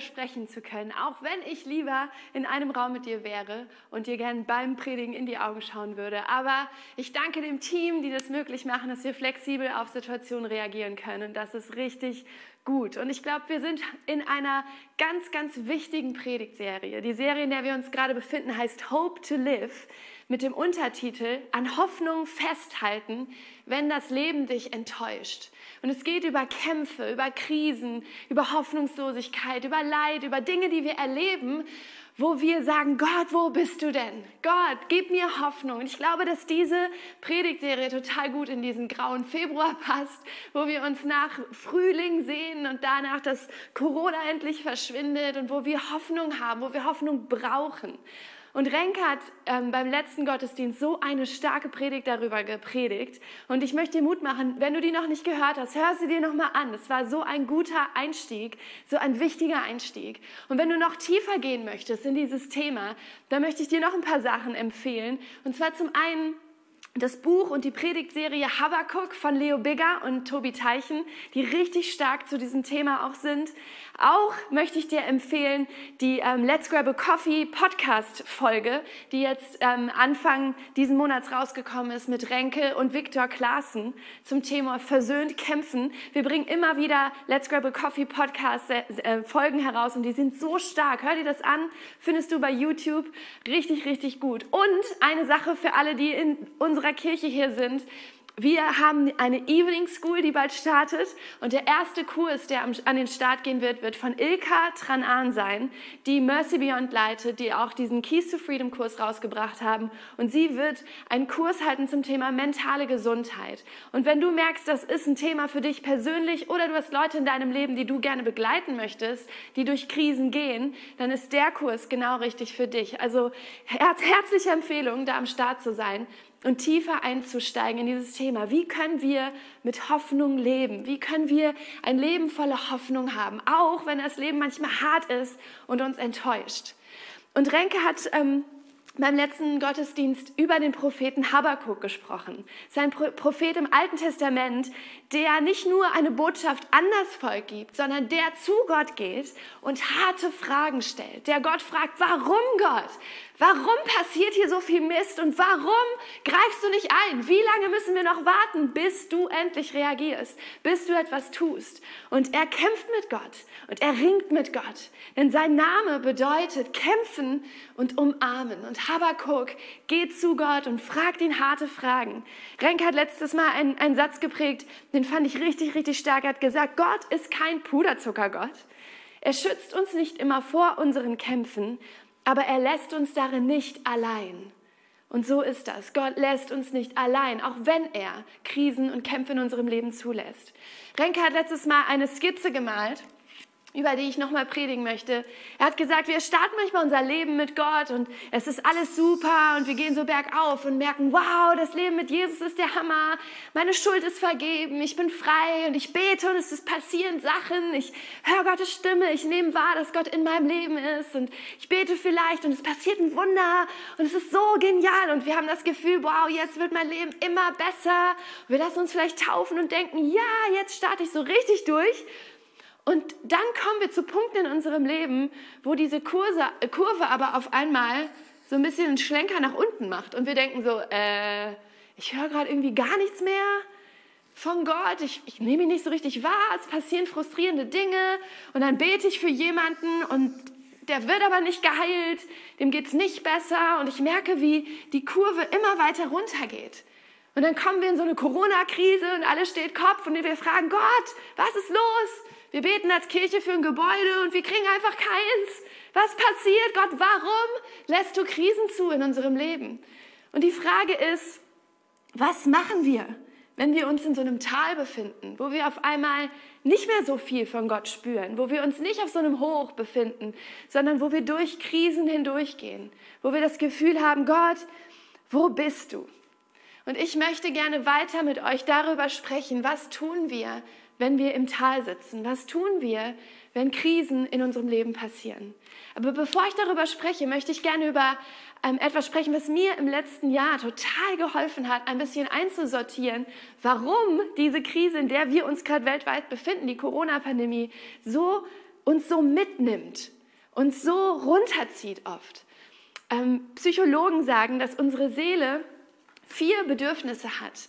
Sprechen zu können, auch wenn ich lieber in einem Raum mit dir wäre und dir gern beim Predigen in die Augen schauen würde. Aber ich danke dem Team, die das möglich machen, dass wir flexibel auf Situationen reagieren können. Das ist richtig gut. Und ich glaube, wir sind in einer ganz, ganz wichtigen Predigtserie. Die Serie, in der wir uns gerade befinden, heißt Hope to Live mit dem Untertitel An Hoffnung festhalten, wenn das Leben dich enttäuscht. Und es geht über Kämpfe, über Krisen, über Hoffnungslosigkeit, über Leid, über Dinge, die wir erleben, wo wir sagen, Gott, wo bist du denn? Gott, gib mir Hoffnung. Und ich glaube, dass diese Predigtserie total gut in diesen grauen Februar passt, wo wir uns nach Frühling sehen und danach, dass Corona endlich verschwindet und wo wir Hoffnung haben, wo wir Hoffnung brauchen. Und Renke hat ähm, beim letzten Gottesdienst so eine starke Predigt darüber gepredigt. Und ich möchte dir Mut machen, wenn du die noch nicht gehört hast, hör sie dir nochmal an. Es war so ein guter Einstieg, so ein wichtiger Einstieg. Und wenn du noch tiefer gehen möchtest in dieses Thema, dann möchte ich dir noch ein paar Sachen empfehlen. Und zwar zum einen das Buch und die Predigtserie Habakuk von Leo Bigger und Tobi Teichen, die richtig stark zu diesem Thema auch sind. Auch möchte ich dir empfehlen die ähm, Let's Grab a Coffee Podcast Folge, die jetzt ähm, Anfang diesen Monats rausgekommen ist mit Renke und Viktor Klaassen zum Thema Versöhnt kämpfen. Wir bringen immer wieder Let's Grab a Coffee Podcast äh, äh, Folgen heraus und die sind so stark. Hör dir das an, findest du bei YouTube richtig, richtig gut. Und eine Sache für alle, die in unserer Kirche hier sind, wir haben eine Evening School, die bald startet. Und der erste Kurs, der an den Start gehen wird, wird von Ilka Tranan sein, die Mercy Beyond leitet, die auch diesen Keys to Freedom Kurs rausgebracht haben. Und sie wird einen Kurs halten zum Thema mentale Gesundheit. Und wenn du merkst, das ist ein Thema für dich persönlich oder du hast Leute in deinem Leben, die du gerne begleiten möchtest, die durch Krisen gehen, dann ist der Kurs genau richtig für dich. Also herzliche Empfehlung, da am Start zu sein und tiefer einzusteigen in dieses Thema. Wie können wir mit Hoffnung leben? Wie können wir ein Leben voller Hoffnung haben, auch wenn das Leben manchmal hart ist und uns enttäuscht? Und Renke hat ähm, beim letzten Gottesdienst über den Propheten Habakkuk gesprochen. Sein Prophet im Alten Testament, der nicht nur eine Botschaft an das Volk gibt, sondern der zu Gott geht und harte Fragen stellt. Der Gott fragt, warum Gott? Warum passiert hier so viel Mist und warum greifst du nicht ein? Wie lange müssen wir noch warten, bis du endlich reagierst, bis du etwas tust? Und er kämpft mit Gott und er ringt mit Gott, denn sein Name bedeutet kämpfen und umarmen. Und Habakkuk geht zu Gott und fragt ihn harte Fragen. Renk hat letztes Mal einen, einen Satz geprägt, den fand ich richtig, richtig stark. Er hat gesagt, Gott ist kein Puderzuckergott. Er schützt uns nicht immer vor unseren Kämpfen, aber er lässt uns darin nicht allein. Und so ist das. Gott lässt uns nicht allein, auch wenn er Krisen und Kämpfe in unserem Leben zulässt. Renke hat letztes Mal eine Skizze gemalt über die ich nochmal predigen möchte. Er hat gesagt, wir starten manchmal unser Leben mit Gott und es ist alles super und wir gehen so bergauf und merken, wow, das Leben mit Jesus ist der Hammer, meine Schuld ist vergeben, ich bin frei und ich bete und es ist passieren Sachen, ich höre Gottes Stimme, ich nehme wahr, dass Gott in meinem Leben ist und ich bete vielleicht und es passiert ein Wunder und es ist so genial und wir haben das Gefühl, wow, jetzt wird mein Leben immer besser. Wir lassen uns vielleicht taufen und denken, ja, jetzt starte ich so richtig durch und dann kommen wir zu Punkten in unserem Leben, wo diese Kurse, Kurve aber auf einmal so ein bisschen einen Schlenker nach unten macht. Und wir denken so, äh, ich höre gerade irgendwie gar nichts mehr von Gott, ich, ich nehme ihn nicht so richtig wahr, es passieren frustrierende Dinge und dann bete ich für jemanden und der wird aber nicht geheilt, dem geht es nicht besser und ich merke, wie die Kurve immer weiter runtergeht. Und dann kommen wir in so eine Corona-Krise und alles steht Kopf und wir fragen, Gott, was ist los? Wir beten als Kirche für ein Gebäude und wir kriegen einfach keins. Was passiert? Gott, warum lässt du Krisen zu in unserem Leben? Und die Frage ist, was machen wir, wenn wir uns in so einem Tal befinden, wo wir auf einmal nicht mehr so viel von Gott spüren, wo wir uns nicht auf so einem Hoch befinden, sondern wo wir durch Krisen hindurchgehen, wo wir das Gefühl haben, Gott, wo bist du? Und ich möchte gerne weiter mit euch darüber sprechen, was tun wir, wenn wir im Tal sitzen? Was tun wir, wenn Krisen in unserem Leben passieren? Aber bevor ich darüber spreche, möchte ich gerne über ähm, etwas sprechen, was mir im letzten Jahr total geholfen hat, ein bisschen einzusortieren, warum diese Krise, in der wir uns gerade weltweit befinden, die Corona-Pandemie, so, uns so mitnimmt, uns so runterzieht oft. Ähm, Psychologen sagen, dass unsere Seele vier Bedürfnisse hat,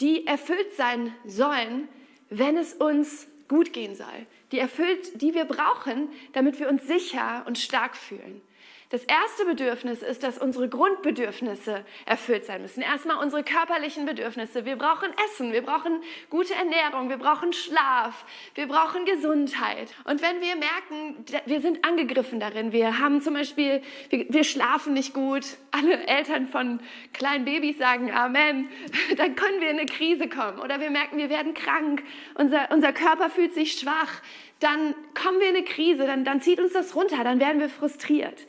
die erfüllt sein sollen, wenn es uns gut gehen soll. Die erfüllt, die wir brauchen, damit wir uns sicher und stark fühlen. Das erste Bedürfnis ist, dass unsere Grundbedürfnisse erfüllt sein müssen. Erstmal unsere körperlichen Bedürfnisse. Wir brauchen Essen, wir brauchen gute Ernährung, wir brauchen Schlaf, wir brauchen Gesundheit. Und wenn wir merken, wir sind angegriffen darin, wir haben zum Beispiel, wir, wir schlafen nicht gut, alle Eltern von kleinen Babys sagen Amen, dann können wir in eine Krise kommen. Oder wir merken, wir werden krank, unser, unser Körper fühlt sich schwach, dann kommen wir in eine Krise, dann, dann zieht uns das runter, dann werden wir frustriert.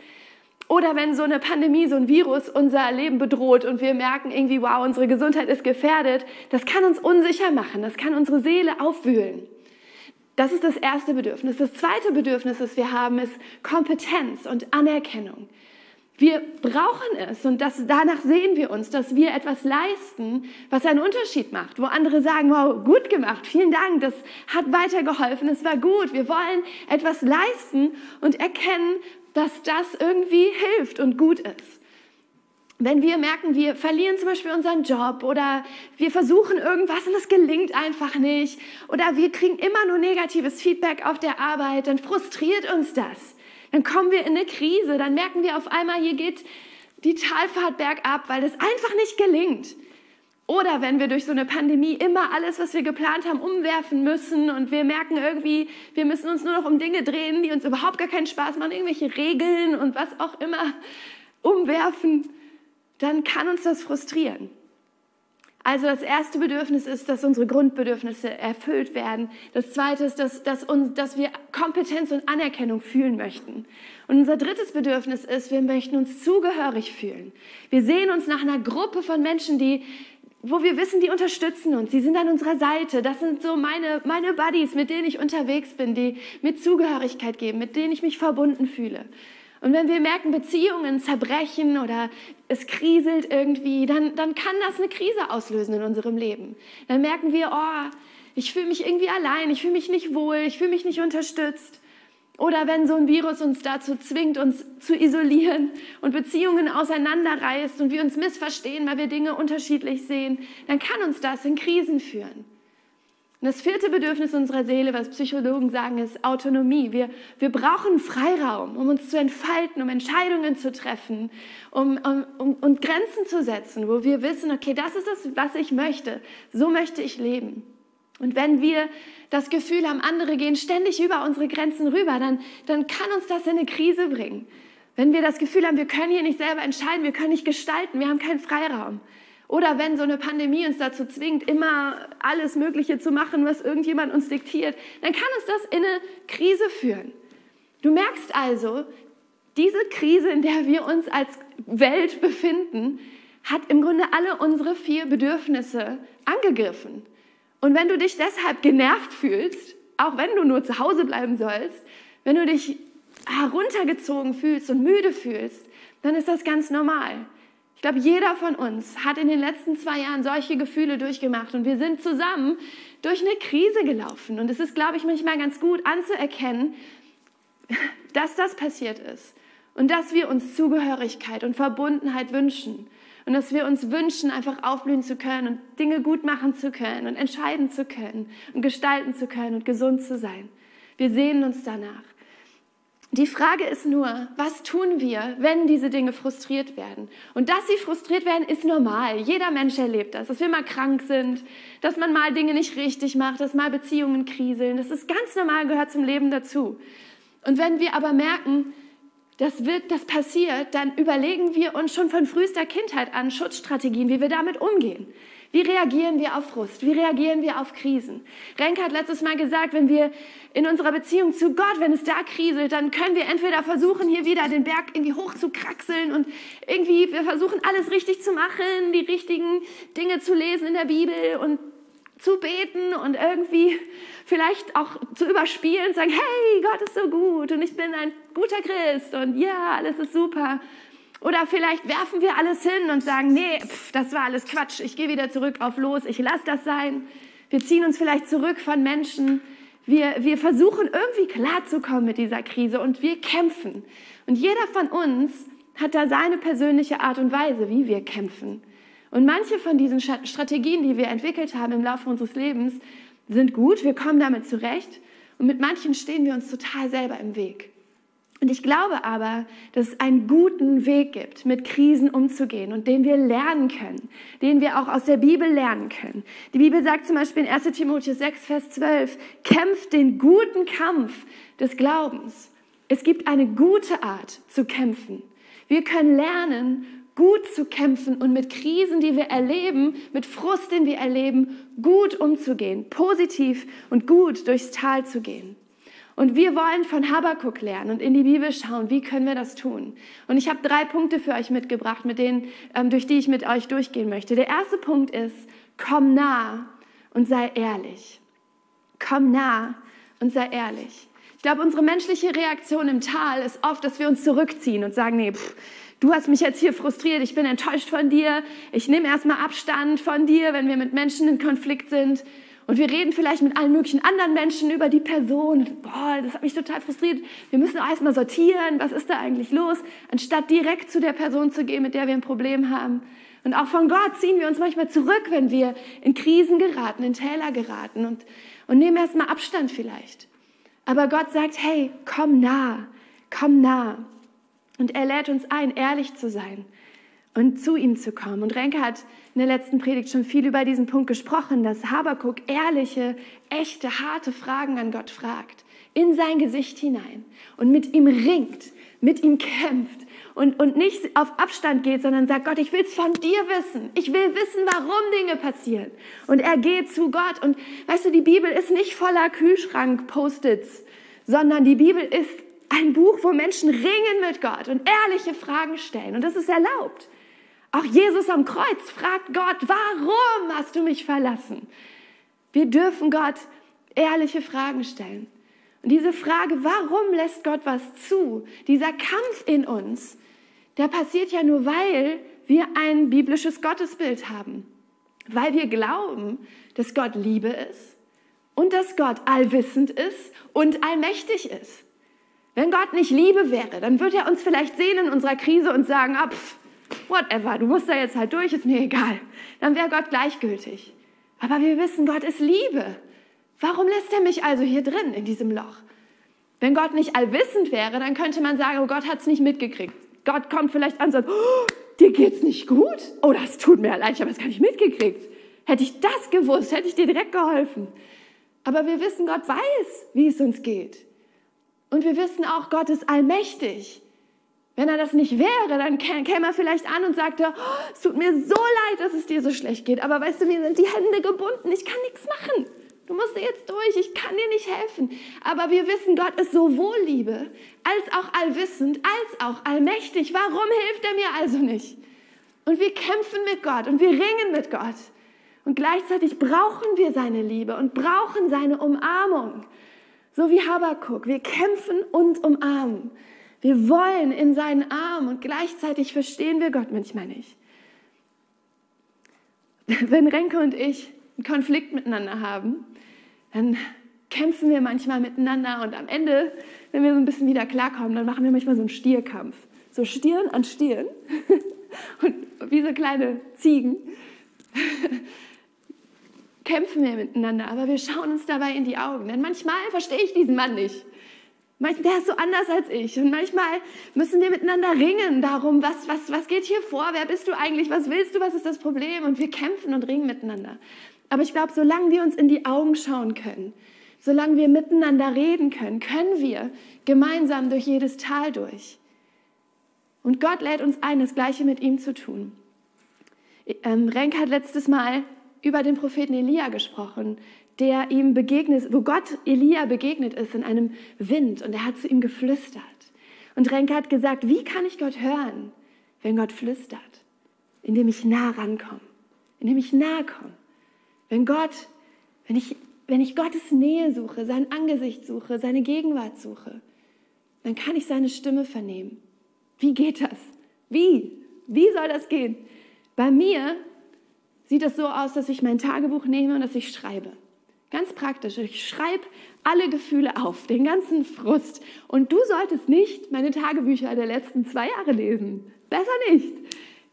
Oder wenn so eine Pandemie, so ein Virus unser Leben bedroht und wir merken irgendwie, wow, unsere Gesundheit ist gefährdet, das kann uns unsicher machen, das kann unsere Seele aufwühlen. Das ist das erste Bedürfnis. Das zweite Bedürfnis, das wir haben, ist Kompetenz und Anerkennung. Wir brauchen es und das, danach sehen wir uns, dass wir etwas leisten, was einen Unterschied macht, wo andere sagen, wow, gut gemacht, vielen Dank, das hat weitergeholfen, es war gut. Wir wollen etwas leisten und erkennen, dass das irgendwie hilft und gut ist. Wenn wir merken, wir verlieren zum Beispiel unseren Job oder wir versuchen irgendwas und es gelingt einfach nicht oder wir kriegen immer nur negatives Feedback auf der Arbeit, dann frustriert uns das. Dann kommen wir in eine Krise, dann merken wir auf einmal, hier geht die Talfahrt bergab, weil es einfach nicht gelingt. Oder wenn wir durch so eine Pandemie immer alles, was wir geplant haben, umwerfen müssen und wir merken irgendwie, wir müssen uns nur noch um Dinge drehen, die uns überhaupt gar keinen Spaß machen, irgendwelche Regeln und was auch immer umwerfen, dann kann uns das frustrieren. Also das erste Bedürfnis ist, dass unsere Grundbedürfnisse erfüllt werden. Das zweite ist, dass, dass, uns, dass wir Kompetenz und Anerkennung fühlen möchten. Und unser drittes Bedürfnis ist, wir möchten uns zugehörig fühlen. Wir sehen uns nach einer Gruppe von Menschen, die wo wir wissen, die unterstützen uns, die sind an unserer Seite. Das sind so meine, meine Buddies, mit denen ich unterwegs bin, die mir Zugehörigkeit geben, mit denen ich mich verbunden fühle. Und wenn wir merken, Beziehungen zerbrechen oder es kriselt irgendwie, dann, dann kann das eine Krise auslösen in unserem Leben. Dann merken wir, oh, ich fühle mich irgendwie allein, ich fühle mich nicht wohl, ich fühle mich nicht unterstützt. Oder wenn so ein Virus uns dazu zwingt, uns zu isolieren und Beziehungen auseinanderreißt und wir uns missverstehen, weil wir Dinge unterschiedlich sehen, dann kann uns das in Krisen führen. Und das vierte Bedürfnis unserer Seele, was Psychologen sagen, ist Autonomie. Wir, wir brauchen Freiraum, um uns zu entfalten, um Entscheidungen zu treffen, um, um, um, um Grenzen zu setzen, wo wir wissen, okay, das ist das, was ich möchte. So möchte ich leben. Und wenn wir das Gefühl haben, andere gehen ständig über unsere Grenzen rüber, dann, dann kann uns das in eine Krise bringen. Wenn wir das Gefühl haben, wir können hier nicht selber entscheiden, wir können nicht gestalten, wir haben keinen Freiraum. Oder wenn so eine Pandemie uns dazu zwingt, immer alles Mögliche zu machen, was irgendjemand uns diktiert, dann kann uns das in eine Krise führen. Du merkst also, diese Krise, in der wir uns als Welt befinden, hat im Grunde alle unsere vier Bedürfnisse angegriffen. Und wenn du dich deshalb genervt fühlst, auch wenn du nur zu Hause bleiben sollst, wenn du dich heruntergezogen fühlst und müde fühlst, dann ist das ganz normal. Ich glaube, jeder von uns hat in den letzten zwei Jahren solche Gefühle durchgemacht und wir sind zusammen durch eine Krise gelaufen. Und es ist, glaube ich, manchmal ganz gut anzuerkennen, dass das passiert ist und dass wir uns Zugehörigkeit und Verbundenheit wünschen und dass wir uns wünschen, einfach aufblühen zu können und Dinge gut machen zu können und entscheiden zu können und gestalten zu können und gesund zu sein. Wir sehnen uns danach. Die Frage ist nur, was tun wir, wenn diese Dinge frustriert werden? Und dass sie frustriert werden, ist normal. Jeder Mensch erlebt das, dass wir mal krank sind, dass man mal Dinge nicht richtig macht, dass mal Beziehungen kriseln. Das ist ganz normal, gehört zum Leben dazu. Und wenn wir aber merken, das, wird, das passiert, dann überlegen wir uns schon von frühester Kindheit an Schutzstrategien, wie wir damit umgehen. Wie reagieren wir auf Frust? Wie reagieren wir auf Krisen? Renke hat letztes Mal gesagt, wenn wir in unserer Beziehung zu Gott, wenn es da kriselt, dann können wir entweder versuchen, hier wieder den Berg irgendwie hoch zu kraxeln und irgendwie, wir versuchen alles richtig zu machen, die richtigen Dinge zu lesen in der Bibel und zu beten und irgendwie vielleicht auch zu überspielen und sagen, hey, Gott ist so gut und ich bin ein guter Christ und ja, alles ist super. Oder vielleicht werfen wir alles hin und sagen, nee, pff, das war alles Quatsch, ich gehe wieder zurück auf los, ich lasse das sein. Wir ziehen uns vielleicht zurück von Menschen. Wir, wir versuchen irgendwie klarzukommen mit dieser Krise und wir kämpfen. Und jeder von uns hat da seine persönliche Art und Weise, wie wir kämpfen. Und manche von diesen Strategien, die wir entwickelt haben im Laufe unseres Lebens, sind gut, wir kommen damit zurecht. Und mit manchen stehen wir uns total selber im Weg. Und ich glaube aber, dass es einen guten Weg gibt, mit Krisen umzugehen und den wir lernen können, den wir auch aus der Bibel lernen können. Die Bibel sagt zum Beispiel in 1 Timotheus 6, Vers 12, kämpft den guten Kampf des Glaubens. Es gibt eine gute Art zu kämpfen. Wir können lernen, gut zu kämpfen und mit Krisen, die wir erleben, mit Frust, den wir erleben, gut umzugehen, positiv und gut durchs Tal zu gehen. Und wir wollen von Habakkuk lernen und in die Bibel schauen, wie können wir das tun. Und ich habe drei Punkte für euch mitgebracht, mit denen, ähm, durch die ich mit euch durchgehen möchte. Der erste Punkt ist, komm nah und sei ehrlich. Komm nah und sei ehrlich. Ich glaube, unsere menschliche Reaktion im Tal ist oft, dass wir uns zurückziehen und sagen, nee, pff, du hast mich jetzt hier frustriert, ich bin enttäuscht von dir, ich nehme erstmal Abstand von dir, wenn wir mit Menschen in Konflikt sind. Und wir reden vielleicht mit allen möglichen anderen Menschen über die Person. Boah, das hat mich total frustriert. Wir müssen erstmal sortieren, was ist da eigentlich los, anstatt direkt zu der Person zu gehen, mit der wir ein Problem haben. Und auch von Gott ziehen wir uns manchmal zurück, wenn wir in Krisen geraten, in Täler geraten und, und nehmen erstmal Abstand vielleicht. Aber Gott sagt, hey, komm nah, komm nah. Und er lädt uns ein, ehrlich zu sein und zu ihm zu kommen. Und Renke hat in der letzten Predigt schon viel über diesen Punkt gesprochen, dass Habakuk ehrliche, echte, harte Fragen an Gott fragt, in sein Gesicht hinein und mit ihm ringt, mit ihm kämpft und, und nicht auf Abstand geht, sondern sagt, Gott, ich will es von dir wissen. Ich will wissen, warum Dinge passieren. Und er geht zu Gott. Und weißt du, die Bibel ist nicht voller Kühlschrank-Post-its, sondern die Bibel ist ein Buch, wo Menschen ringen mit Gott und ehrliche Fragen stellen. Und das ist erlaubt. Auch Jesus am Kreuz fragt Gott, warum hast du mich verlassen? Wir dürfen Gott ehrliche Fragen stellen. Und diese Frage, warum lässt Gott was zu? Dieser Kampf in uns, der passiert ja nur, weil wir ein biblisches Gottesbild haben. Weil wir glauben, dass Gott Liebe ist und dass Gott allwissend ist und allmächtig ist. Wenn Gott nicht Liebe wäre, dann würde er uns vielleicht sehen in unserer Krise und sagen, ah, pff, whatever, du musst da jetzt halt durch, ist mir egal. Dann wäre Gott gleichgültig. Aber wir wissen, Gott ist Liebe. Warum lässt er mich also hier drin in diesem Loch? Wenn Gott nicht allwissend wäre, dann könnte man sagen, oh Gott hat es nicht mitgekriegt. Gott kommt vielleicht an und sagt, oh, dir geht's nicht gut? Oh, das tut mir leid, ich habe es gar nicht mitgekriegt. Hätte ich das gewusst, hätte ich dir direkt geholfen. Aber wir wissen, Gott weiß, wie es uns geht. Und wir wissen auch, Gott ist allmächtig. Wenn er das nicht wäre, dann käme er vielleicht an und sagte, oh, es tut mir so leid, dass es dir so schlecht geht, aber weißt du, mir sind die Hände gebunden, ich kann nichts machen. Du musst jetzt durch, ich kann dir nicht helfen. Aber wir wissen, Gott ist sowohl Liebe, als auch allwissend, als auch allmächtig. Warum hilft er mir also nicht? Und wir kämpfen mit Gott und wir ringen mit Gott. Und gleichzeitig brauchen wir seine Liebe und brauchen seine Umarmung. So wie Habakuk. Wir kämpfen und umarmen. Wir wollen in seinen Arm und gleichzeitig verstehen wir Gott manchmal nicht. Wenn Renke und ich einen Konflikt miteinander haben, dann kämpfen wir manchmal miteinander und am Ende, wenn wir so ein bisschen wieder klarkommen, dann machen wir manchmal so einen Stierkampf. So Stirn an Stirn und wie so kleine Ziegen kämpfen wir miteinander, aber wir schauen uns dabei in die Augen. Denn manchmal verstehe ich diesen Mann nicht. Der ist so anders als ich. Und manchmal müssen wir miteinander ringen darum, was, was, was geht hier vor? Wer bist du eigentlich? Was willst du? Was ist das Problem? Und wir kämpfen und ringen miteinander. Aber ich glaube, solange wir uns in die Augen schauen können, solange wir miteinander reden können, können wir gemeinsam durch jedes Tal durch. Und Gott lädt uns ein, das Gleiche mit ihm zu tun. Ähm, Renk hat letztes Mal über den Propheten Elia gesprochen, der ihm begegnet, wo Gott Elia begegnet ist in einem Wind und er hat zu ihm geflüstert. Und Renke hat gesagt, wie kann ich Gott hören, wenn Gott flüstert? Indem ich nah rankomme, indem ich nahe komme. Wenn Gott, wenn ich, wenn ich Gottes Nähe suche, sein Angesicht suche, seine Gegenwart suche, dann kann ich seine Stimme vernehmen. Wie geht das? Wie? Wie soll das gehen? Bei mir sieht es so aus, dass ich mein Tagebuch nehme und dass ich schreibe. Ganz praktisch. Ich schreibe alle Gefühle auf, den ganzen Frust. Und du solltest nicht meine Tagebücher der letzten zwei Jahre lesen. Besser nicht.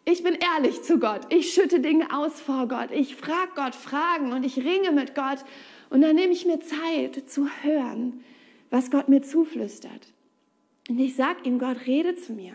Ich bin ehrlich zu Gott. Ich schütte Dinge aus vor Gott. Ich frage Gott Fragen und ich ringe mit Gott. Und dann nehme ich mir Zeit zu hören, was Gott mir zuflüstert. Und ich sage ihm, Gott, rede zu mir.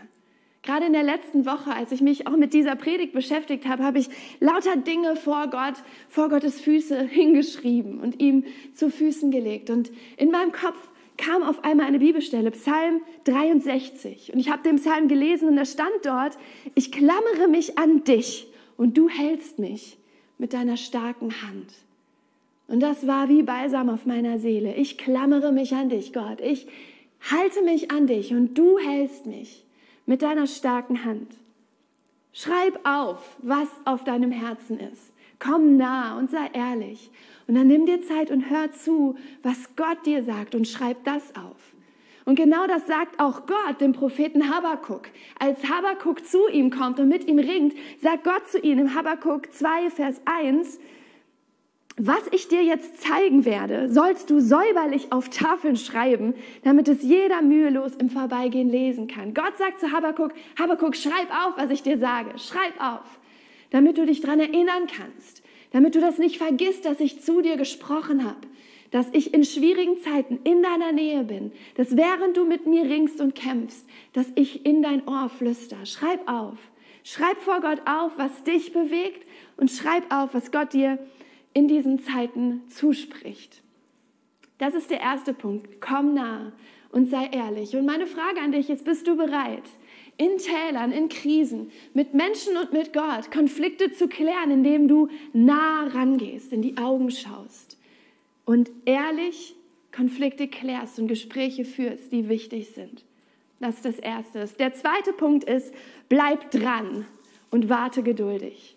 Gerade in der letzten Woche, als ich mich auch mit dieser Predigt beschäftigt habe, habe ich lauter Dinge vor Gott, vor Gottes Füße hingeschrieben und ihm zu Füßen gelegt. Und in meinem Kopf kam auf einmal eine Bibelstelle, Psalm 63. Und ich habe den Psalm gelesen und da stand dort, ich klammere mich an dich und du hältst mich mit deiner starken Hand. Und das war wie Balsam auf meiner Seele. Ich klammere mich an dich, Gott. Ich halte mich an dich und du hältst mich mit deiner starken Hand. Schreib auf, was auf deinem Herzen ist. Komm nah und sei ehrlich. Und dann nimm dir Zeit und hör zu, was Gott dir sagt und schreib das auf. Und genau das sagt auch Gott dem Propheten Habakuk. Als Habakuk zu ihm kommt und mit ihm ringt, sagt Gott zu ihm im Habakuk 2, Vers 1, was ich dir jetzt zeigen werde, sollst du säuberlich auf Tafeln schreiben, damit es jeder mühelos im Vorbeigehen lesen kann. Gott sagt zu Habakuk, Habakuk, schreib auf, was ich dir sage. Schreib auf, damit du dich daran erinnern kannst, damit du das nicht vergisst, dass ich zu dir gesprochen habe, dass ich in schwierigen Zeiten in deiner Nähe bin, dass während du mit mir ringst und kämpfst, dass ich in dein Ohr flüster. Schreib auf. Schreib vor Gott auf, was dich bewegt und schreib auf, was Gott dir in diesen Zeiten zuspricht. Das ist der erste Punkt. Komm nah und sei ehrlich. Und meine Frage an dich ist, bist du bereit, in Tälern, in Krisen, mit Menschen und mit Gott Konflikte zu klären, indem du nah rangehst, in die Augen schaust und ehrlich Konflikte klärst und Gespräche führst, die wichtig sind. Das ist das Erste. Der zweite Punkt ist, bleib dran und warte geduldig.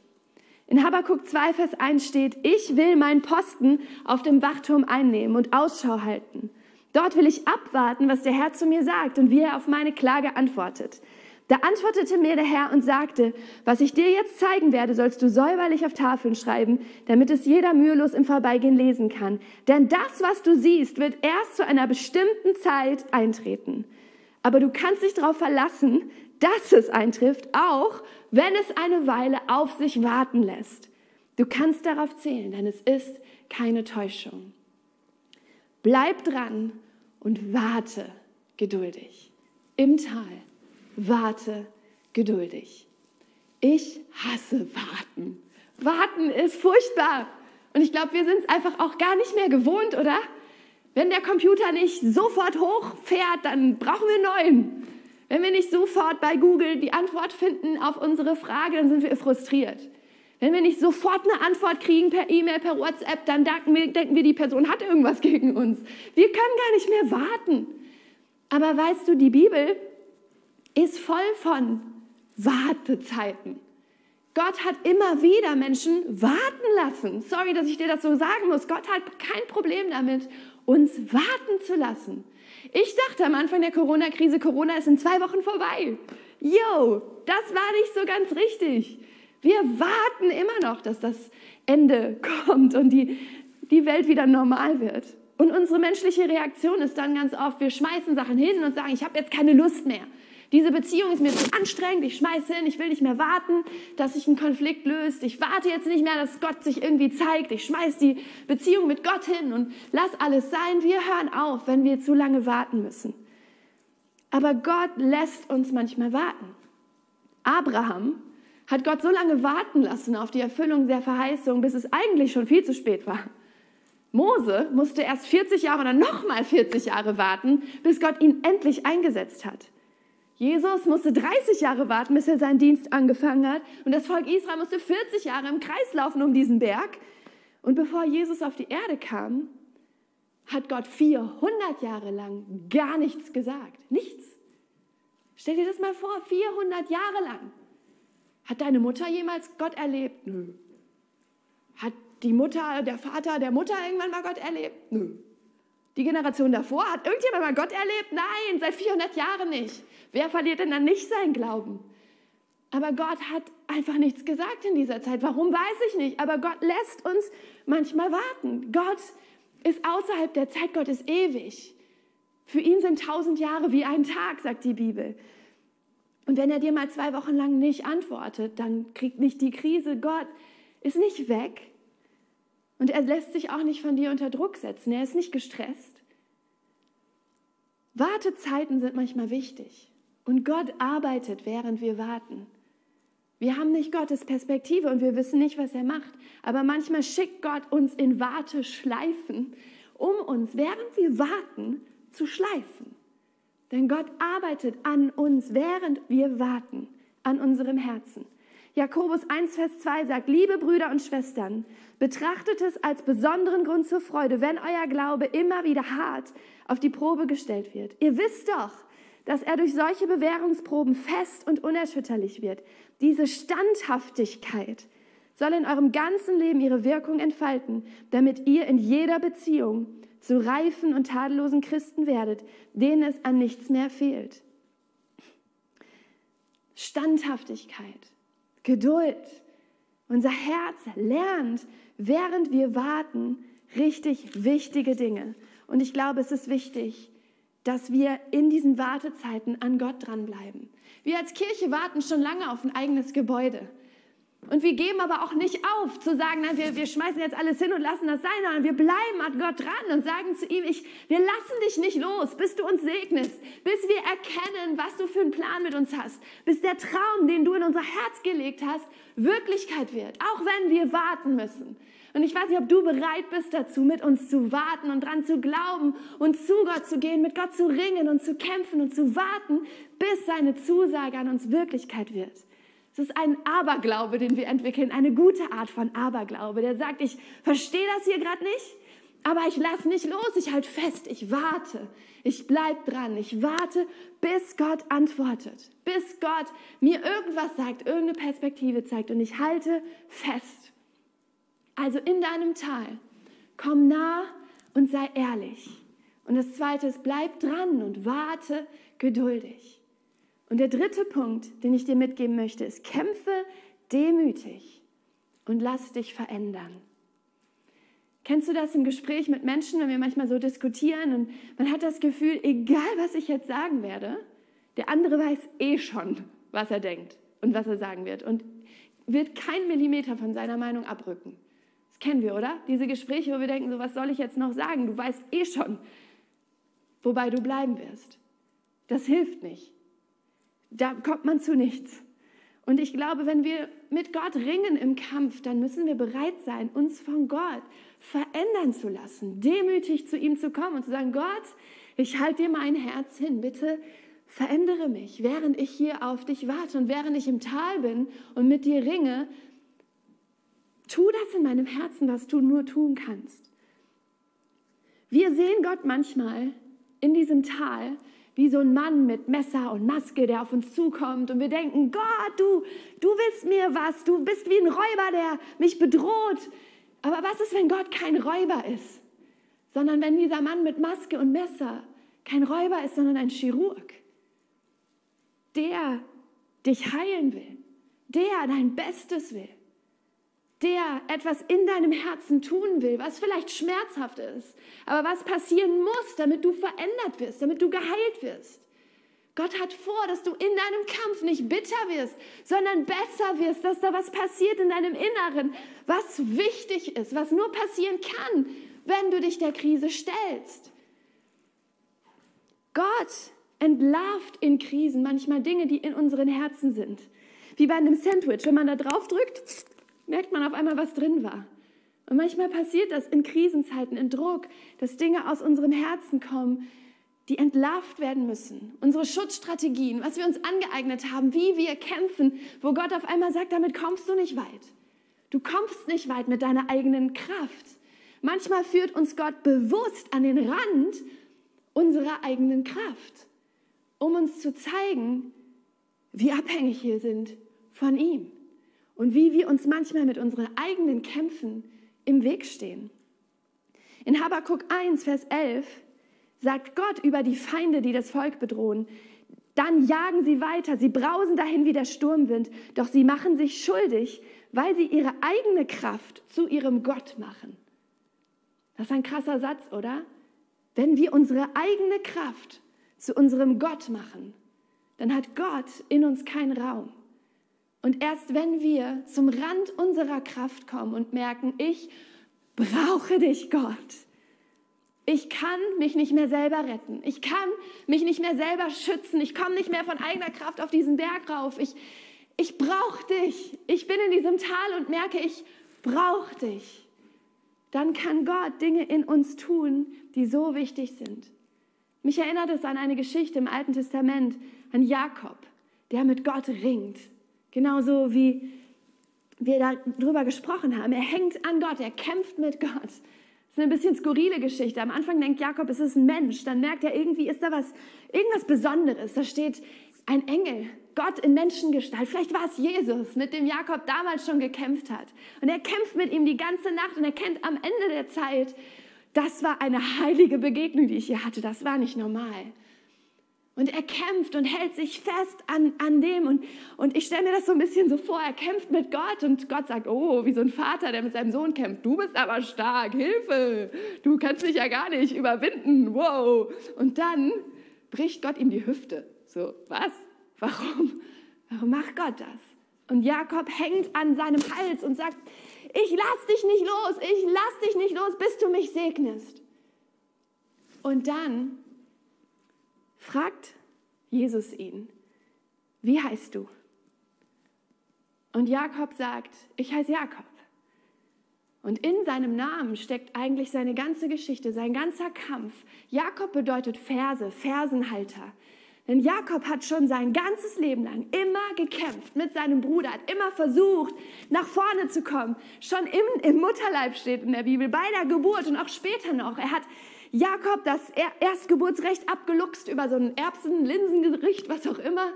In Habakkuk 2, Vers 1 steht, ich will meinen Posten auf dem Wachturm einnehmen und Ausschau halten. Dort will ich abwarten, was der Herr zu mir sagt und wie er auf meine Klage antwortet. Da antwortete mir der Herr und sagte, was ich dir jetzt zeigen werde, sollst du säuberlich auf Tafeln schreiben, damit es jeder mühelos im Vorbeigehen lesen kann. Denn das, was du siehst, wird erst zu einer bestimmten Zeit eintreten. Aber du kannst dich darauf verlassen, dass es eintrifft, auch wenn es eine Weile auf sich warten lässt. Du kannst darauf zählen, denn es ist keine Täuschung. Bleib dran und warte geduldig. Im Tal, warte geduldig. Ich hasse Warten. Warten ist furchtbar. Und ich glaube, wir sind es einfach auch gar nicht mehr gewohnt, oder? Wenn der Computer nicht sofort hochfährt, dann brauchen wir einen neuen. Wenn wir nicht sofort bei Google die Antwort finden auf unsere Frage, dann sind wir frustriert. Wenn wir nicht sofort eine Antwort kriegen per E-Mail, per WhatsApp, dann denken wir, denken wir, die Person hat irgendwas gegen uns. Wir können gar nicht mehr warten. Aber weißt du, die Bibel ist voll von Wartezeiten. Gott hat immer wieder Menschen warten lassen. Sorry, dass ich dir das so sagen muss. Gott hat kein Problem damit, uns warten zu lassen. Ich dachte am Anfang der Corona-Krise, Corona ist in zwei Wochen vorbei. Yo, das war nicht so ganz richtig. Wir warten immer noch, dass das Ende kommt und die, die Welt wieder normal wird. Und unsere menschliche Reaktion ist dann ganz oft, wir schmeißen Sachen hin und sagen, ich habe jetzt keine Lust mehr. Diese Beziehung ist mir zu anstrengend, ich schmeiße hin, ich will nicht mehr warten, dass sich ein Konflikt löst. Ich warte jetzt nicht mehr, dass Gott sich irgendwie zeigt. Ich schmeiße die Beziehung mit Gott hin und lass alles sein. Wir hören auf, wenn wir zu lange warten müssen. Aber Gott lässt uns manchmal warten. Abraham hat Gott so lange warten lassen auf die Erfüllung der Verheißung, bis es eigentlich schon viel zu spät war. Mose musste erst 40 Jahre oder nochmal 40 Jahre warten, bis Gott ihn endlich eingesetzt hat. Jesus musste 30 Jahre warten, bis er seinen Dienst angefangen hat. Und das Volk Israel musste 40 Jahre im Kreis laufen um diesen Berg. Und bevor Jesus auf die Erde kam, hat Gott 400 Jahre lang gar nichts gesagt. Nichts. Stell dir das mal vor, 400 Jahre lang. Hat deine Mutter jemals Gott erlebt? Nö. Hat die Mutter, der Vater der Mutter irgendwann mal Gott erlebt? Nö. Die Generation davor, hat irgendjemand mal Gott erlebt? Nein, seit 400 Jahren nicht. Wer verliert denn dann nicht seinen Glauben? Aber Gott hat einfach nichts gesagt in dieser Zeit. Warum weiß ich nicht. Aber Gott lässt uns manchmal warten. Gott ist außerhalb der Zeit, Gott ist ewig. Für ihn sind tausend Jahre wie ein Tag, sagt die Bibel. Und wenn er dir mal zwei Wochen lang nicht antwortet, dann kriegt nicht die Krise. Gott ist nicht weg. Und er lässt sich auch nicht von dir unter Druck setzen. Er ist nicht gestresst. Wartezeiten sind manchmal wichtig. Und Gott arbeitet, während wir warten. Wir haben nicht Gottes Perspektive und wir wissen nicht, was er macht. Aber manchmal schickt Gott uns in Warteschleifen, um uns, während wir warten, zu schleifen. Denn Gott arbeitet an uns, während wir warten, an unserem Herzen. Jakobus 1, Vers 2 sagt, liebe Brüder und Schwestern, betrachtet es als besonderen Grund zur Freude, wenn euer Glaube immer wieder hart auf die Probe gestellt wird. Ihr wisst doch, dass er durch solche Bewährungsproben fest und unerschütterlich wird. Diese Standhaftigkeit soll in eurem ganzen Leben ihre Wirkung entfalten, damit ihr in jeder Beziehung zu reifen und tadellosen Christen werdet, denen es an nichts mehr fehlt. Standhaftigkeit, Geduld. Unser Herz lernt, während wir warten, richtig wichtige Dinge. Und ich glaube, es ist wichtig, dass wir in diesen Wartezeiten an Gott dranbleiben. Wir als Kirche warten schon lange auf ein eigenes Gebäude. Und wir geben aber auch nicht auf, zu sagen, na, wir, wir schmeißen jetzt alles hin und lassen das sein, sondern wir bleiben an Gott dran und sagen zu ihm, ich, wir lassen dich nicht los, bis du uns segnest, bis wir erkennen, was du für einen Plan mit uns hast, bis der Traum, den du in unser Herz gelegt hast, Wirklichkeit wird, auch wenn wir warten müssen. Und ich weiß nicht, ob du bereit bist dazu, mit uns zu warten und dran zu glauben und zu Gott zu gehen, mit Gott zu ringen und zu kämpfen und zu warten, bis seine Zusage an uns Wirklichkeit wird. Es ist ein Aberglaube, den wir entwickeln, eine gute Art von Aberglaube, der sagt, ich verstehe das hier gerade nicht, aber ich lasse nicht los, ich halte fest, ich warte, ich bleibe dran, ich warte, bis Gott antwortet, bis Gott mir irgendwas sagt, irgendeine Perspektive zeigt und ich halte fest. Also in deinem Tal, komm nah und sei ehrlich. Und das zweite ist, bleib dran und warte geduldig. Und der dritte Punkt, den ich dir mitgeben möchte, ist, kämpfe demütig und lass dich verändern. Kennst du das im Gespräch mit Menschen, wenn wir manchmal so diskutieren und man hat das Gefühl, egal was ich jetzt sagen werde, der andere weiß eh schon, was er denkt und was er sagen wird und wird kein Millimeter von seiner Meinung abrücken. Das kennen wir, oder? Diese Gespräche, wo wir denken, so was soll ich jetzt noch sagen? Du weißt eh schon, wobei du bleiben wirst. Das hilft nicht. Da kommt man zu nichts. Und ich glaube, wenn wir mit Gott ringen im Kampf, dann müssen wir bereit sein, uns von Gott verändern zu lassen, demütig zu ihm zu kommen und zu sagen, Gott, ich halte dir mein Herz hin, bitte verändere mich, während ich hier auf dich warte und während ich im Tal bin und mit dir ringe, Tu das in meinem Herzen, was du nur tun kannst. Wir sehen Gott manchmal in diesem Tal wie so ein Mann mit Messer und Maske, der auf uns zukommt. Und wir denken, Gott, du, du willst mir was, du bist wie ein Räuber, der mich bedroht. Aber was ist, wenn Gott kein Räuber ist, sondern wenn dieser Mann mit Maske und Messer kein Räuber ist, sondern ein Chirurg, der dich heilen will, der dein Bestes will der etwas in deinem Herzen tun will, was vielleicht schmerzhaft ist, aber was passieren muss, damit du verändert wirst, damit du geheilt wirst. Gott hat vor, dass du in deinem Kampf nicht bitter wirst, sondern besser wirst, dass da was passiert in deinem Inneren, was wichtig ist, was nur passieren kann, wenn du dich der Krise stellst. Gott entlarvt in Krisen manchmal Dinge, die in unseren Herzen sind. Wie bei einem Sandwich, wenn man da drauf drückt, merkt man auf einmal, was drin war. Und manchmal passiert das in Krisenzeiten, in Druck, dass Dinge aus unserem Herzen kommen, die entlarvt werden müssen. Unsere Schutzstrategien, was wir uns angeeignet haben, wie wir kämpfen, wo Gott auf einmal sagt, damit kommst du nicht weit. Du kommst nicht weit mit deiner eigenen Kraft. Manchmal führt uns Gott bewusst an den Rand unserer eigenen Kraft, um uns zu zeigen, wie abhängig wir sind von ihm und wie wir uns manchmal mit unseren eigenen Kämpfen im Weg stehen. In Habakkuk 1, Vers 11 sagt Gott über die Feinde, die das Volk bedrohen. Dann jagen sie weiter, sie brausen dahin wie der Sturmwind, doch sie machen sich schuldig, weil sie ihre eigene Kraft zu ihrem Gott machen. Das ist ein krasser Satz, oder? Wenn wir unsere eigene Kraft zu unserem Gott machen, dann hat Gott in uns keinen Raum. Und erst wenn wir zum Rand unserer Kraft kommen und merken, ich brauche dich, Gott, ich kann mich nicht mehr selber retten. Ich kann mich nicht mehr selber schützen. Ich komme nicht mehr von eigener Kraft auf diesen Berg rauf. Ich, ich brauche dich. Ich bin in diesem Tal und merke, ich brauche dich. Dann kann Gott Dinge in uns tun, die so wichtig sind. Mich erinnert es an eine Geschichte im Alten Testament, an Jakob, der mit Gott ringt. Genauso wie wir darüber gesprochen haben. Er hängt an Gott, er kämpft mit Gott ist eine bisschen skurrile Geschichte. Am Anfang denkt Jakob, es ist ein Mensch. Dann merkt er, irgendwie ist da was, irgendwas Besonderes. Da steht ein Engel, Gott in Menschengestalt. Vielleicht war es Jesus, mit dem Jakob damals schon gekämpft hat. Und er kämpft mit ihm die ganze Nacht und er kennt am Ende der Zeit, das war eine heilige Begegnung, die ich hier hatte. Das war nicht normal. Und er kämpft und hält sich fest an, an dem. Und, und ich stelle mir das so ein bisschen so vor, er kämpft mit Gott und Gott sagt, oh, wie so ein Vater, der mit seinem Sohn kämpft. Du bist aber stark, Hilfe, du kannst mich ja gar nicht überwinden, wow. Und dann bricht Gott ihm die Hüfte. So, was? Warum? Warum macht Gott das? Und Jakob hängt an seinem Hals und sagt, ich lass dich nicht los, ich lass dich nicht los, bis du mich segnest. Und dann fragt Jesus ihn, wie heißt du? Und Jakob sagt, ich heiße Jakob. Und in seinem Namen steckt eigentlich seine ganze Geschichte, sein ganzer Kampf. Jakob bedeutet Verse, Fersenhalter. Denn Jakob hat schon sein ganzes Leben lang immer gekämpft mit seinem Bruder, hat immer versucht, nach vorne zu kommen. Schon im, im Mutterleib steht in der Bibel, bei der Geburt und auch später noch. Er hat Jakob das Erstgeburtsrecht abgeluchst über so ein Erbsen-, Linsengericht, was auch immer.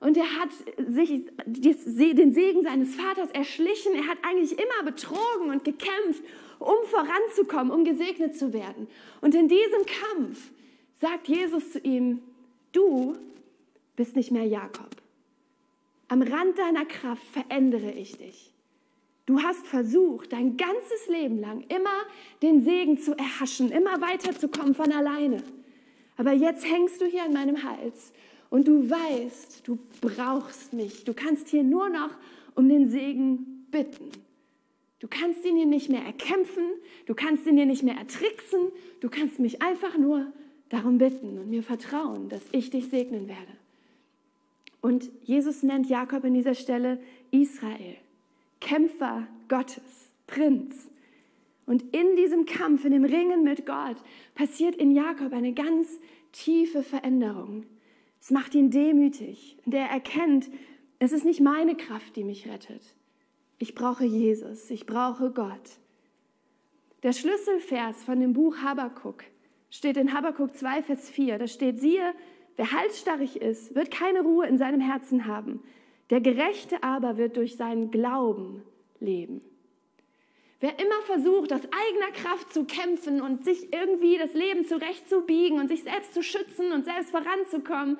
Und er hat sich den Segen seines Vaters erschlichen. Er hat eigentlich immer betrogen und gekämpft, um voranzukommen, um gesegnet zu werden. Und in diesem Kampf sagt Jesus zu ihm, du bist nicht mehr Jakob. Am Rand deiner Kraft verändere ich dich. Du hast versucht, dein ganzes Leben lang immer den Segen zu erhaschen, immer weiterzukommen von alleine. Aber jetzt hängst du hier an meinem Hals und du weißt, du brauchst mich. Du kannst hier nur noch um den Segen bitten. Du kannst ihn hier nicht mehr erkämpfen, du kannst ihn hier nicht mehr ertricksen, du kannst mich einfach nur darum bitten und mir vertrauen, dass ich dich segnen werde. Und Jesus nennt Jakob an dieser Stelle Israel. Kämpfer Gottes, Prinz. Und in diesem Kampf, in dem Ringen mit Gott, passiert in Jakob eine ganz tiefe Veränderung. Es macht ihn demütig und er erkennt, es ist nicht meine Kraft, die mich rettet. Ich brauche Jesus, ich brauche Gott. Der Schlüsselvers von dem Buch Habakuk steht in Habakuk 2, Vers 4. Da steht, siehe, wer halsstarrig ist, wird keine Ruhe in seinem Herzen haben. Der Gerechte aber wird durch seinen Glauben leben. Wer immer versucht, aus eigener Kraft zu kämpfen und sich irgendwie das Leben zurechtzubiegen und sich selbst zu schützen und selbst voranzukommen,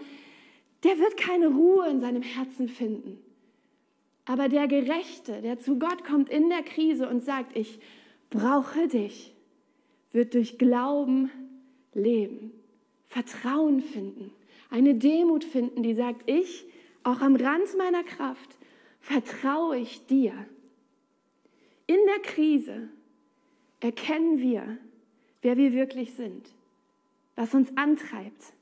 der wird keine Ruhe in seinem Herzen finden. Aber der Gerechte, der zu Gott kommt in der Krise und sagt, ich brauche dich, wird durch Glauben leben, Vertrauen finden, eine Demut finden, die sagt, ich auch am Rand meiner Kraft, vertraue ich dir. In der Krise erkennen wir, wer wir wirklich sind, was uns antreibt,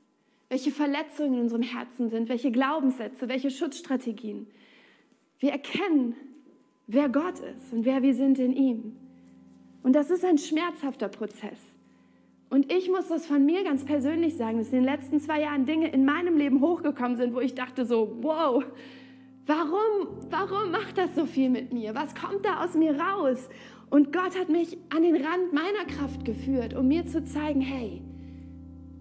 welche Verletzungen in unserem Herzen sind, welche Glaubenssätze, welche Schutzstrategien. Wir erkennen, wer Gott ist und wer wir sind in ihm. Und das ist ein schmerzhafter Prozess. Und ich muss das von mir ganz persönlich sagen, dass in den letzten zwei Jahren Dinge in meinem Leben hochgekommen sind, wo ich dachte so, wow, warum, warum macht das so viel mit mir? Was kommt da aus mir raus? Und Gott hat mich an den Rand meiner Kraft geführt, um mir zu zeigen, hey,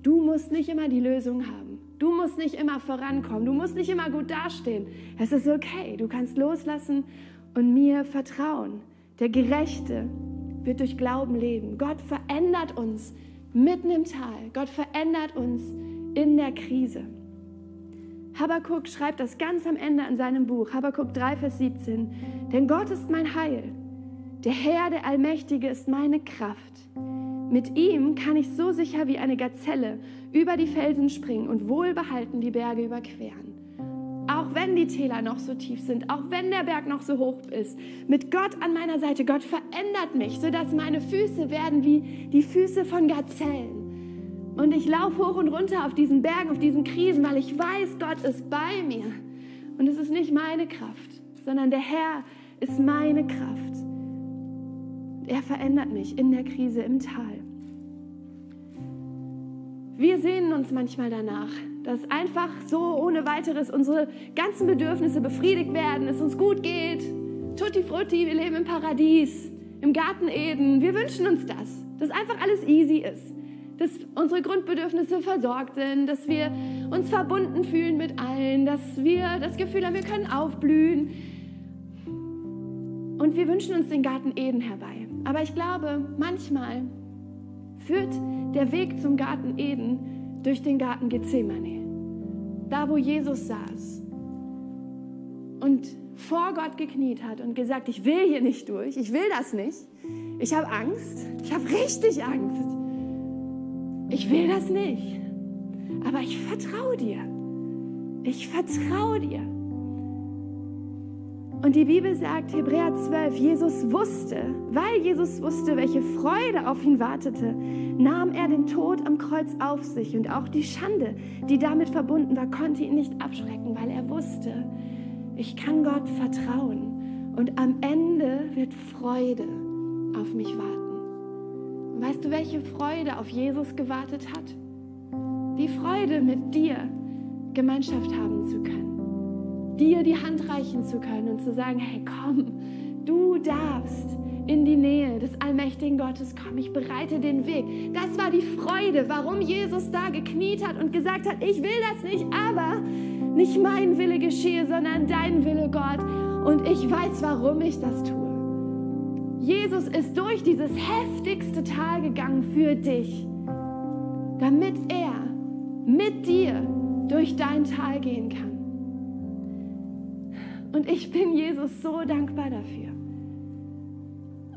du musst nicht immer die Lösung haben. Du musst nicht immer vorankommen. Du musst nicht immer gut dastehen. Es ist okay. Du kannst loslassen und mir vertrauen. Der Gerechte wird durch Glauben leben. Gott verändert uns mitten im Tal. Gott verändert uns in der Krise. Habakkuk schreibt das ganz am Ende in seinem Buch, Habakkuk 3, Vers 17. Denn Gott ist mein Heil. Der Herr, der Allmächtige, ist meine Kraft. Mit ihm kann ich so sicher wie eine Gazelle über die Felsen springen und wohlbehalten die Berge überqueren. Auch wenn die Täler noch so tief sind, auch wenn der Berg noch so hoch ist, mit Gott an meiner Seite, Gott verändert mich, sodass meine Füße werden wie die Füße von Gazellen. Und ich laufe hoch und runter auf diesen Bergen, auf diesen Krisen, weil ich weiß, Gott ist bei mir. Und es ist nicht meine Kraft, sondern der Herr ist meine Kraft. Er verändert mich in der Krise, im Tal. Wir sehnen uns manchmal danach, dass einfach so ohne weiteres unsere ganzen Bedürfnisse befriedigt werden, es uns gut geht. Tutti frutti, wir leben im Paradies, im Garten Eden. Wir wünschen uns das, dass einfach alles easy ist, dass unsere Grundbedürfnisse versorgt sind, dass wir uns verbunden fühlen mit allen, dass wir das Gefühl haben, wir können aufblühen. Und wir wünschen uns den Garten Eden herbei. Aber ich glaube, manchmal führt der Weg zum Garten Eden durch den Garten Gethsemane. Da, wo Jesus saß und vor Gott gekniet hat und gesagt, ich will hier nicht durch, ich will das nicht. Ich habe Angst, ich habe richtig Angst. Ich will das nicht. Aber ich vertraue dir. Ich vertraue dir. Und die Bibel sagt, Hebräer 12, Jesus wusste, weil Jesus wusste, welche Freude auf ihn wartete, nahm er den Tod am Kreuz auf sich und auch die Schande, die damit verbunden war, konnte ihn nicht abschrecken, weil er wusste, ich kann Gott vertrauen und am Ende wird Freude auf mich warten. Und weißt du, welche Freude auf Jesus gewartet hat? Die Freude, mit dir Gemeinschaft haben zu können dir die Hand reichen zu können und zu sagen, hey, komm, du darfst in die Nähe des allmächtigen Gottes kommen. Ich bereite den Weg. Das war die Freude, warum Jesus da gekniet hat und gesagt hat, ich will das nicht, aber nicht mein Wille geschehe, sondern dein Wille, Gott. Und ich weiß, warum ich das tue. Jesus ist durch dieses heftigste Tal gegangen für dich, damit er mit dir durch dein Tal gehen kann. Und ich bin Jesus so dankbar dafür.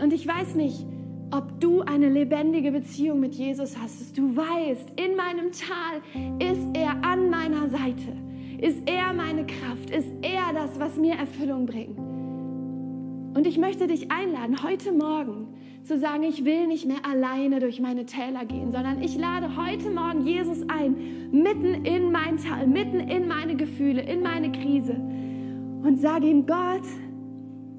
Und ich weiß nicht, ob du eine lebendige Beziehung mit Jesus hast, du weißt, in meinem Tal ist er an meiner Seite, ist er meine Kraft, ist er das, was mir Erfüllung bringt. Und ich möchte dich einladen, heute Morgen zu sagen, ich will nicht mehr alleine durch meine Täler gehen, sondern ich lade heute Morgen Jesus ein, mitten in mein Tal, mitten in meine Gefühle, in meine Krise und sage ihm, Gott,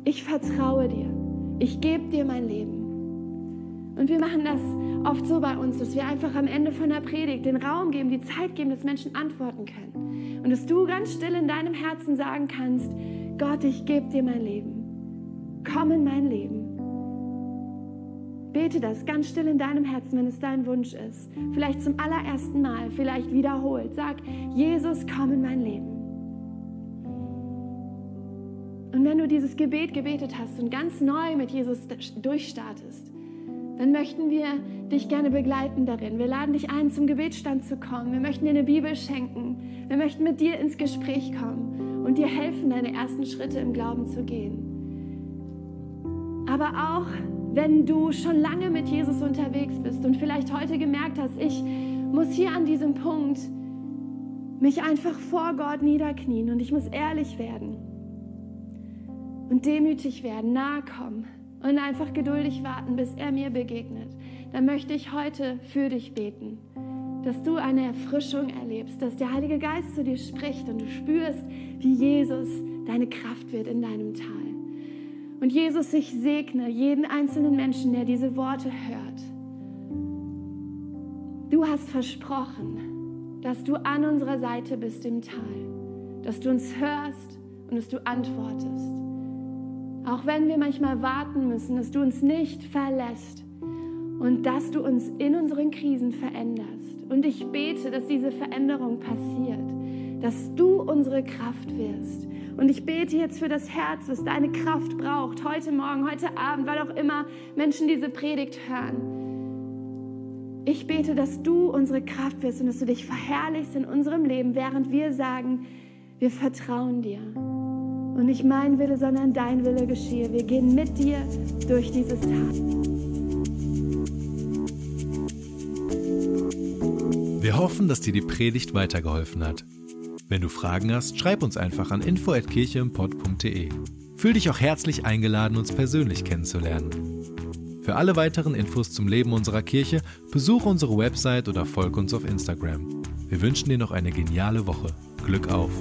ich vertraue dir. Ich gebe dir mein Leben. Und wir machen das oft so bei uns, dass wir einfach am Ende von der Predigt den Raum geben, die Zeit geben, dass Menschen antworten können. Und dass du ganz still in deinem Herzen sagen kannst, Gott, ich gebe dir mein Leben. Komm in mein Leben. Bete das ganz still in deinem Herzen, wenn es dein Wunsch ist. Vielleicht zum allerersten Mal, vielleicht wiederholt. Sag, Jesus, komm in mein Leben. Und wenn du dieses Gebet gebetet hast und ganz neu mit Jesus durchstartest, dann möchten wir dich gerne begleiten darin. Wir laden dich ein, zum Gebetsstand zu kommen. Wir möchten dir eine Bibel schenken. Wir möchten mit dir ins Gespräch kommen und dir helfen, deine ersten Schritte im Glauben zu gehen. Aber auch wenn du schon lange mit Jesus unterwegs bist und vielleicht heute gemerkt hast, ich muss hier an diesem Punkt mich einfach vor Gott niederknien und ich muss ehrlich werden und demütig werden, nahe kommen und einfach geduldig warten, bis er mir begegnet, dann möchte ich heute für dich beten, dass du eine Erfrischung erlebst, dass der Heilige Geist zu dir spricht und du spürst, wie Jesus deine Kraft wird in deinem Tal. Und Jesus, ich segne jeden einzelnen Menschen, der diese Worte hört. du hast versprochen, dass du an unserer Seite bist im Tal, dass du uns hörst und dass du antwortest. Auch wenn wir manchmal warten müssen, dass du uns nicht verlässt und dass du uns in unseren Krisen veränderst. Und ich bete, dass diese Veränderung passiert, dass du unsere Kraft wirst. Und ich bete jetzt für das Herz, das deine Kraft braucht, heute Morgen, heute Abend, weil auch immer Menschen diese Predigt hören. Ich bete, dass du unsere Kraft wirst und dass du dich verherrlichst in unserem Leben, während wir sagen, wir vertrauen dir. Und nicht mein Wille, sondern dein Wille geschehe. Wir gehen mit dir durch dieses Tag. Wir hoffen, dass dir die Predigt weitergeholfen hat. Wenn du Fragen hast, schreib uns einfach an info@kircheimpod.de. Fühl dich auch herzlich eingeladen, uns persönlich kennenzulernen. Für alle weiteren Infos zum Leben unserer Kirche besuche unsere Website oder folge uns auf Instagram. Wir wünschen dir noch eine geniale Woche. Glück auf!